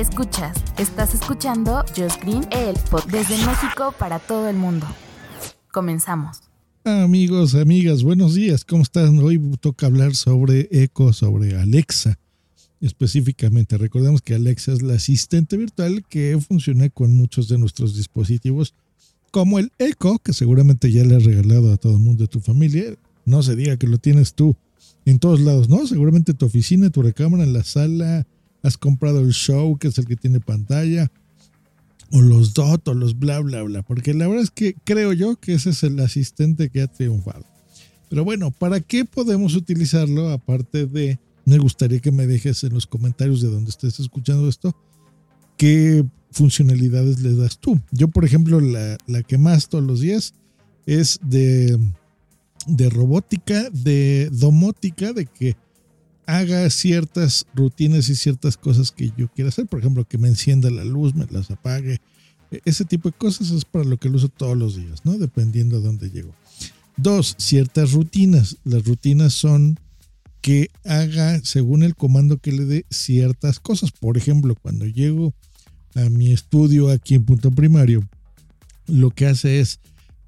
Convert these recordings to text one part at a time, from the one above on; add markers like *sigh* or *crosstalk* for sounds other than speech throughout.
Escuchas, estás escuchando Josh Green, el desde México para todo el mundo. Comenzamos. Amigos, amigas, buenos días. ¿Cómo están? Hoy toca hablar sobre Echo, sobre Alexa. Específicamente, recordemos que Alexa es la asistente virtual que funciona con muchos de nuestros dispositivos, como el Echo, que seguramente ya le has regalado a todo el mundo de tu familia. No se diga que lo tienes tú en todos lados, ¿no? Seguramente tu oficina, tu recámara, en la sala, has comprado el show, que es el que tiene pantalla, o los dot, o los bla, bla, bla. Porque la verdad es que creo yo que ese es el asistente que ha triunfado. Pero bueno, ¿para qué podemos utilizarlo? Aparte de, me gustaría que me dejes en los comentarios de donde estés escuchando esto, qué funcionalidades le das tú. Yo, por ejemplo, la, la que más todos los días es de, de robótica, de domótica, de que haga ciertas rutinas y ciertas cosas que yo quiera hacer. Por ejemplo, que me encienda la luz, me las apague. E, ese tipo de cosas es para lo que lo uso todos los días, ¿no? Dependiendo de dónde llego. Dos, ciertas rutinas. Las rutinas son que haga, según el comando que le dé, ciertas cosas. Por ejemplo, cuando llego a mi estudio aquí en punto primario, lo que hace es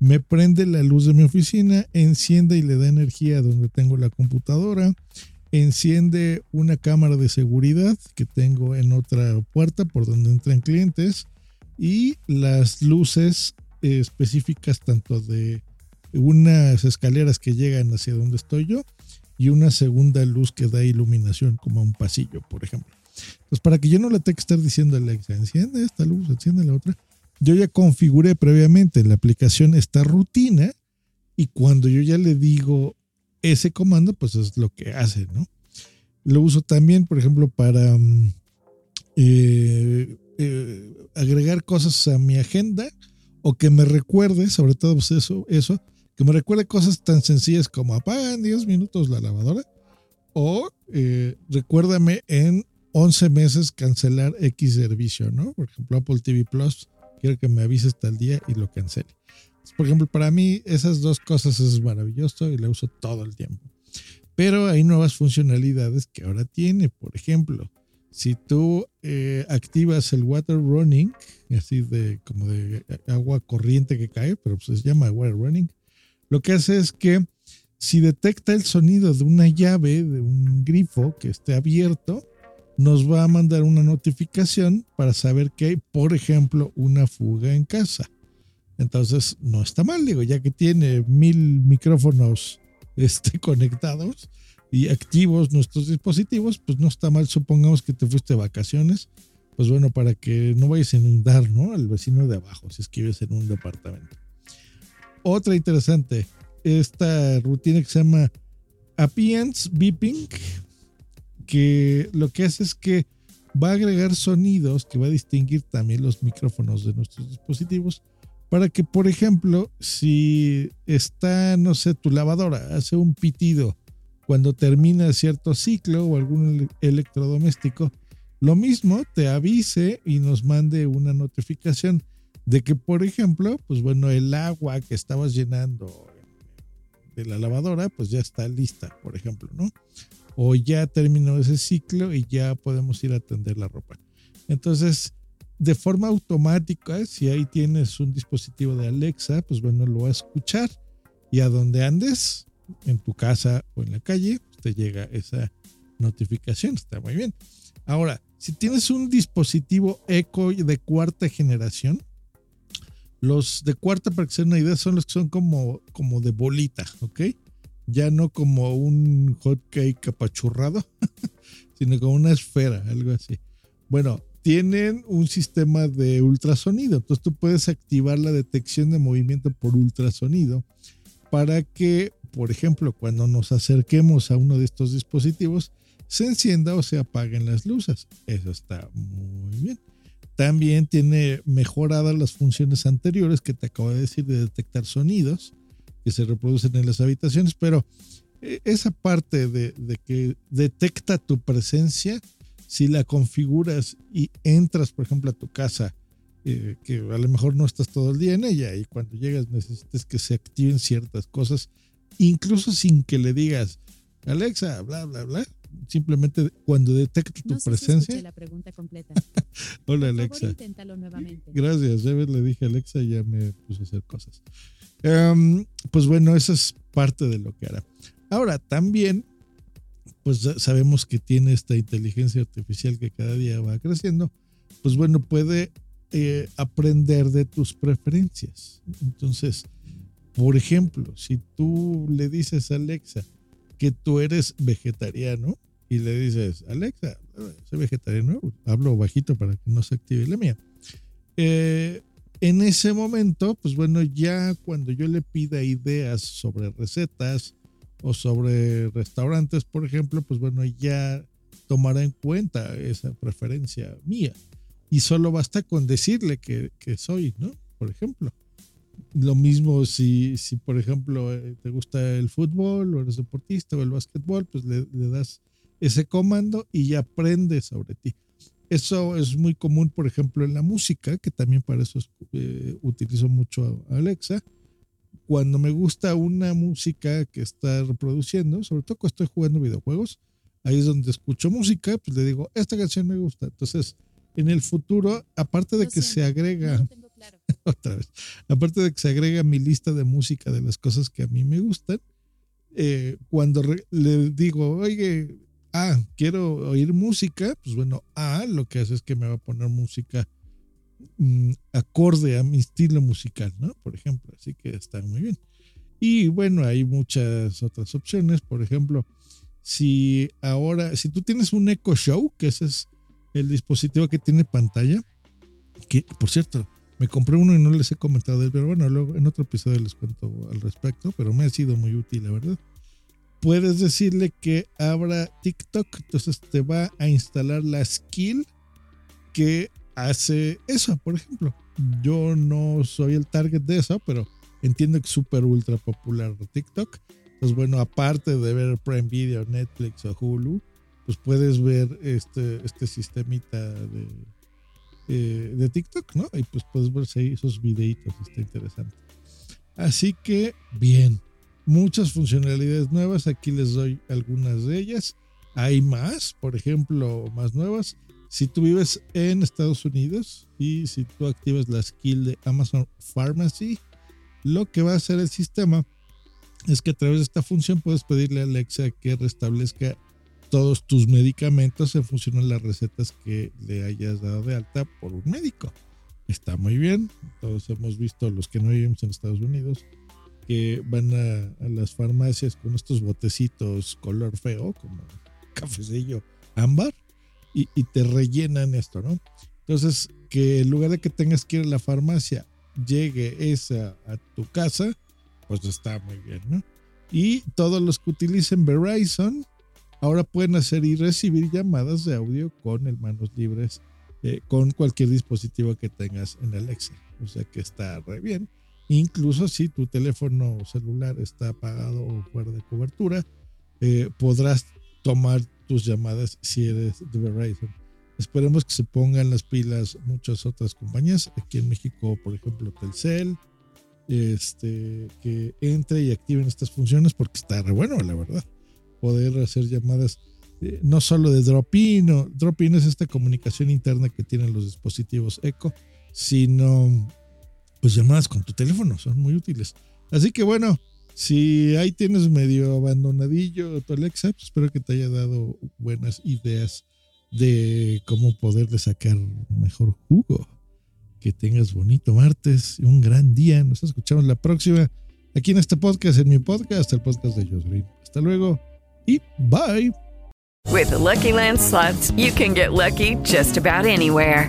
me prende la luz de mi oficina, enciende y le da energía donde tengo la computadora, enciende una cámara de seguridad que tengo en otra puerta por donde entran clientes y las luces específicas tanto de unas escaleras que llegan hacia donde estoy yo y una segunda luz que da iluminación como a un pasillo, por ejemplo. Entonces, para que yo no le tenga que estar diciendo a Alexa, enciende esta luz, enciende la otra, yo ya configuré previamente en la aplicación esta rutina y cuando yo ya le digo ese comando, pues es lo que hace, ¿no? Lo uso también, por ejemplo, para um, eh, eh, agregar cosas a mi agenda o que me recuerde, sobre todo pues eso, eso, que me recuerde cosas tan sencillas como apagan 10 minutos la lavadora o eh, recuérdame en 11 meses cancelar X servicio, ¿no? Por ejemplo, Apple TV Plus, quiero que me avises tal día y lo cancele. Por ejemplo, para mí esas dos cosas es maravilloso y la uso todo el tiempo. Pero hay nuevas funcionalidades que ahora tiene. Por ejemplo, si tú eh, activas el water running, así de como de agua corriente que cae, pero pues se llama water running, lo que hace es que si detecta el sonido de una llave, de un grifo que esté abierto, nos va a mandar una notificación para saber que hay, por ejemplo, una fuga en casa. Entonces, no está mal, digo, ya que tiene mil micrófonos este, *laughs* conectados y activos nuestros dispositivos, pues no está mal. Supongamos que te fuiste de vacaciones, pues bueno, para que no vayas a inundar, ¿no? Al vecino de abajo, si es que vives en un departamento. Otra interesante, esta rutina que se llama Appearance Beeping, que lo que hace es que va a agregar sonidos que va a distinguir también los micrófonos de nuestros dispositivos para que, por ejemplo, si está, no sé, tu lavadora hace un pitido cuando termina cierto ciclo o algún electrodoméstico, lo mismo te avise y nos mande una notificación de que, por ejemplo, pues bueno, el agua que estabas llenando de la lavadora, pues ya está lista, por ejemplo, ¿no? O ya terminó ese ciclo y ya podemos ir a tender la ropa. Entonces, de forma automática, si ahí tienes un dispositivo de Alexa, pues bueno, lo va a escuchar y a donde andes, en tu casa o en la calle, te llega esa notificación. Está muy bien. Ahora, si tienes un dispositivo Echo de cuarta generación, los de cuarta, para que se una idea, son los que son como, como de bolita, ¿ok? Ya no como un hot cake apachurrado, *laughs* sino como una esfera, algo así. Bueno, tienen un sistema de ultrasonido. Entonces tú puedes activar la detección de movimiento por ultrasonido para que, por ejemplo, cuando nos acerquemos a uno de estos dispositivos, se encienda o se apaguen las luces. Eso está muy bien. También tiene mejoradas las funciones anteriores que te acabo de decir de detectar sonidos que se reproducen en las habitaciones, pero eh, esa parte de, que detecta tu presencia, si la configuras y entras, por ejemplo, a tu casa, eh, que a lo mejor no estás todo el día en ella y cuando llegas necesitas que se activen ciertas cosas, incluso sin que le digas, Alexa, bla, bla, bla, simplemente cuando detecta tu presencia. la pregunta completa. *laughs* Hola Alexa. inténtalo nuevamente. Gracias, ya le dije a Alexa y ya me puso a hacer cosas. Em, pues bueno, eso es parte de lo que hará. Ahora, también, pues sabemos que tiene esta inteligencia artificial que cada día va creciendo. Pues bueno, puede eh, aprender de tus preferencias. Entonces, por ejemplo, si tú le dices a Alexa, que tú eres vegetariano y le dices, Alexa, soy vegetariano, hablo bajito para que no se active la mía. Eh, en ese momento, pues bueno, ya cuando yo le pida ideas sobre recetas o sobre restaurantes, por ejemplo, pues bueno, ya tomará en cuenta esa preferencia mía. Y solo basta con decirle que, que soy, ¿no? Por ejemplo. Lo mismo si, si por ejemplo, eh, te gusta el fútbol o eres deportista o el básquetbol, pues le, das ese comando y ya aprende sobre ti. Eso es muy común, por ejemplo, en la música, que también para eso eh, utilizo mucho a Alexa. Cuando me gusta una música que está reproduciendo, sobre todo cuando estoy jugando videojuegos, ahí es donde escucho música, pues le digo, esta canción me gusta. Entonces, en el futuro, aparte de que se agrega... *laughs* otra vez. Aparte de que se agrega mi lista de música de las cosas que a mí me gustan, eh, cuando le digo, oye, ah, quiero oír música, pues bueno, ah, lo que hace es que me va a poner música mm, acorde a mi estilo musical, ¿no? Por ejemplo, así que está muy bien. Y bueno, hay muchas otras opciones, por ejemplo, si ahora, si tú tienes un Echo Show, que ese es el dispositivo que tiene pantalla, que por cierto, me compré uno y no les he comentado de él, pero bueno, luego en otro episodio les cuento al respecto, pero me ha sido muy útil, la verdad. Puedes decirle que abra TikTok, entonces te va a instalar la skill que hace eso, por ejemplo. Yo no soy el target de eso, pero entiendo que es súper ultra popular TikTok. Pues bueno, aparte de ver Prime Video, Netflix o Hulu, pues puedes ver este, este sistemita de, eh, de TikTok, ¿no? Y pues puedes ver ahí esos videitos, está interesante. Así que, bien, muchas funcionalidades nuevas, aquí les doy algunas de ellas. Hay más, por ejemplo, más nuevas. Si tú vives en Estados Unidos y si tú activas la skill de Amazon Pharmacy, lo que va a hacer el sistema es que a través de esta función puedes pedirle a Alexa que restablezca todos tus medicamentos en función a las recetas que le hayas dado de alta por un médico. Está muy bien. Todos hemos visto, los que no vivimos en Estados Unidos, que van a, las farmacias con estos botecitos color feo, como cafecillo ámbar, y, y, te rellenan esto, ¿no? Entonces, que en lugar de que tengas que ir a la farmacia, llegue esa a tu casa, pues está muy bien, ¿no? Y todos los que utilicen Verizon, ahora pueden hacer y recibir llamadas de audio con el manos libres eh, con cualquier dispositivo que tengas en Alexa. O sea que está re bien. Incluso si tu teléfono celular está apagado o fuera de cobertura, eh, podrás tomar tus llamadas si eres de Verizon. Esperemos que se pongan las pilas muchas otras compañías. Aquí en México, por ejemplo, Telcel, este, que entre y activen estas funciones porque está bueno, la verdad poder hacer llamadas eh, no solo de drop-in, drop-in es esta comunicación interna que tienen los dispositivos Echo, sino pues llamadas con tu teléfono, son muy útiles. Así que bueno, si ahí tienes medio abandonadillo tu Alexa, pues espero que te haya dado buenas ideas de cómo poderle sacar mejor jugo. Que tengas bonito martes un gran día. Nos escuchamos la próxima aquí en este podcast, en mi podcast, el podcast de Josh Green. Hasta luego. y bye. With the Lucky Land slots, you can get lucky just about anywhere.